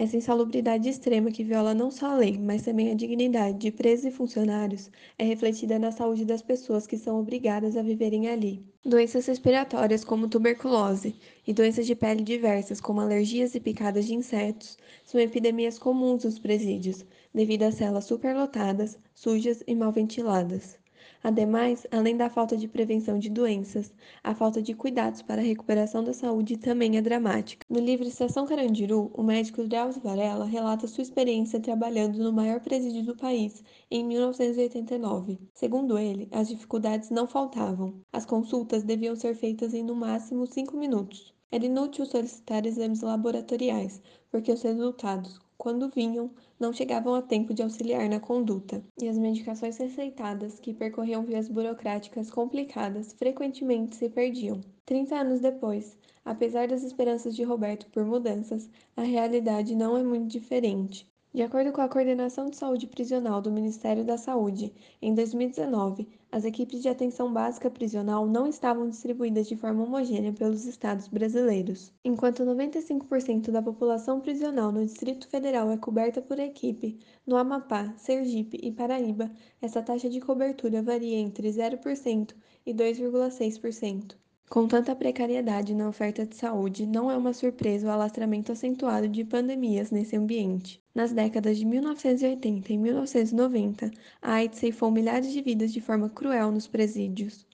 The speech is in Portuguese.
Essa insalubridade extrema que viola não só a lei, mas também a dignidade de presos e funcionários é refletida na saúde das pessoas que são obrigadas a viverem ali. Doenças respiratórias como tuberculose e doenças de pele diversas como alergias e picadas de insetos são epidemias comuns nos presídios, devido a celas superlotadas, sujas e mal ventiladas. Ademais, além da falta de prevenção de doenças, a falta de cuidados para a recuperação da saúde também é dramática. No livro Estação Carandiru, o médico Drauzio Varela relata sua experiência trabalhando no maior presídio do país em 1989. Segundo ele, as dificuldades não faltavam. As consultas deviam ser feitas em no máximo cinco minutos. Era inútil solicitar exames laboratoriais, porque os resultados, quando vinham, não chegavam a tempo de auxiliar na conduta, e as medicações receitadas, que percorriam vias burocráticas complicadas, frequentemente se perdiam. Trinta anos depois, apesar das esperanças de Roberto por mudanças, a realidade não é muito diferente. De acordo com a Coordenação de Saúde Prisional do Ministério da Saúde, em 2019, as equipes de atenção básica prisional não estavam distribuídas de forma homogênea pelos estados brasileiros. Enquanto 95% da população prisional no Distrito Federal é coberta por equipe, no Amapá, Sergipe e Paraíba, essa taxa de cobertura varia entre 0% e 2,6%. Com tanta precariedade na oferta de saúde, não é uma surpresa o alastramento acentuado de pandemias nesse ambiente. Nas décadas de 1980 e 1990, a AIDS ceifou milhares de vidas de forma cruel nos presídios.